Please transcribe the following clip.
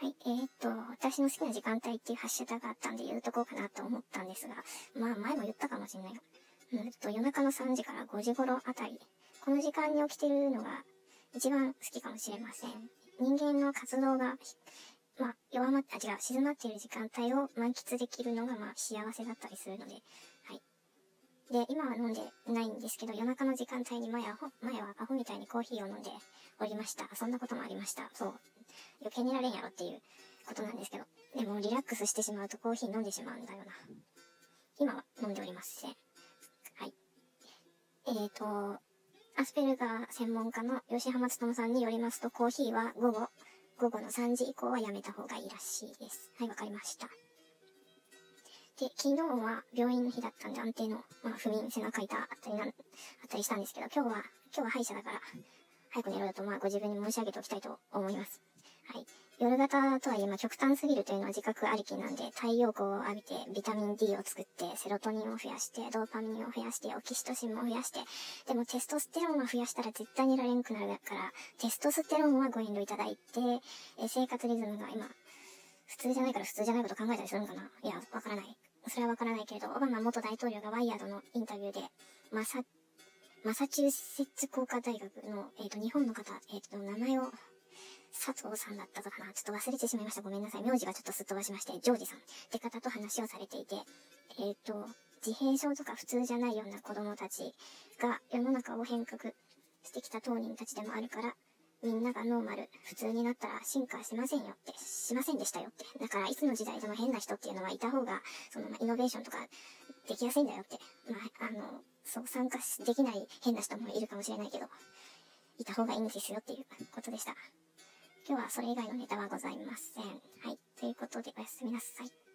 はい、えー、っと、私の好きな時間帯っていうハッシュタグがあったんで言うとこうかなと思ったんですが、まあ前も言ったかもしれない、うんと夜中の3時から5時頃あたり、この時間に起きてるのが一番好きかもしれません。人間の活動が、まあ弱まっ、あ、違う、静まっている時間帯を満喫できるのがまあ幸せだったりするので、はい。で、今は飲んでないんですけど、夜中の時間帯に前は、前はアホみたいにコーヒーを飲んでおりました。そんなこともありました。そう。余計寝られんやろっていうことなんですけど。でもリラックスしてしまうとコーヒー飲んでしまうんだよな。今は飲んでおりません。はい。えーと、アスペルガー専門家の吉浜努さんによりますと、コーヒーは午後、午後の3時以降はやめた方がいいらしいです。はい、わかりました。で、昨日は病院の日だったんで安定の、まあ、不眠、背中痛あったりな、あったりしたんですけど、今日は、今日は歯医者だから、早く寝ろよと、まあ、ご自分に申し上げておきたいと思います。はい。夜型とはいえ、まあ、極端すぎるというのは自覚ありきなんで、太陽光を浴びて、ビタミン D を作って、セロトニンを増やして、ドーパミンを増やして、オキシトシンも増やして、でもテストステロンは増やしたら絶対寝られんくなるから、テストステロンはご遠慮いただいて、え生活リズムが今、普通じゃないから普通じゃないこと考えたりするのかな？いや、わからない。それはわからないけれど、オバマ元大統領がワイヤードのインタビューで、マサ、マサチューセッツ工科大学の、えっ、ー、と、日本の方、えっ、ー、と、名前を佐藤さんだったかな？ちょっと忘れてしまいました。ごめんなさい。名字がちょっとすっ飛ばしまして、ジョージさんって方と話をされていて、えっ、ー、と、自閉症とか普通じゃないような子供たちが世の中を変革してきた当人たちでもあるから、みんながノーマル、普通になったら進化しませんよって、しませんでしたよって。だから、いつの時代でも変な人っていうのはいた方が、その、イノベーションとかできやすいんだよって。まあ、あの、そう、参加できない変な人もいるかもしれないけど、いた方がいいんですよっていうことでした。今日はそれ以外のネタはございません。はい。ということでおやすみなさい。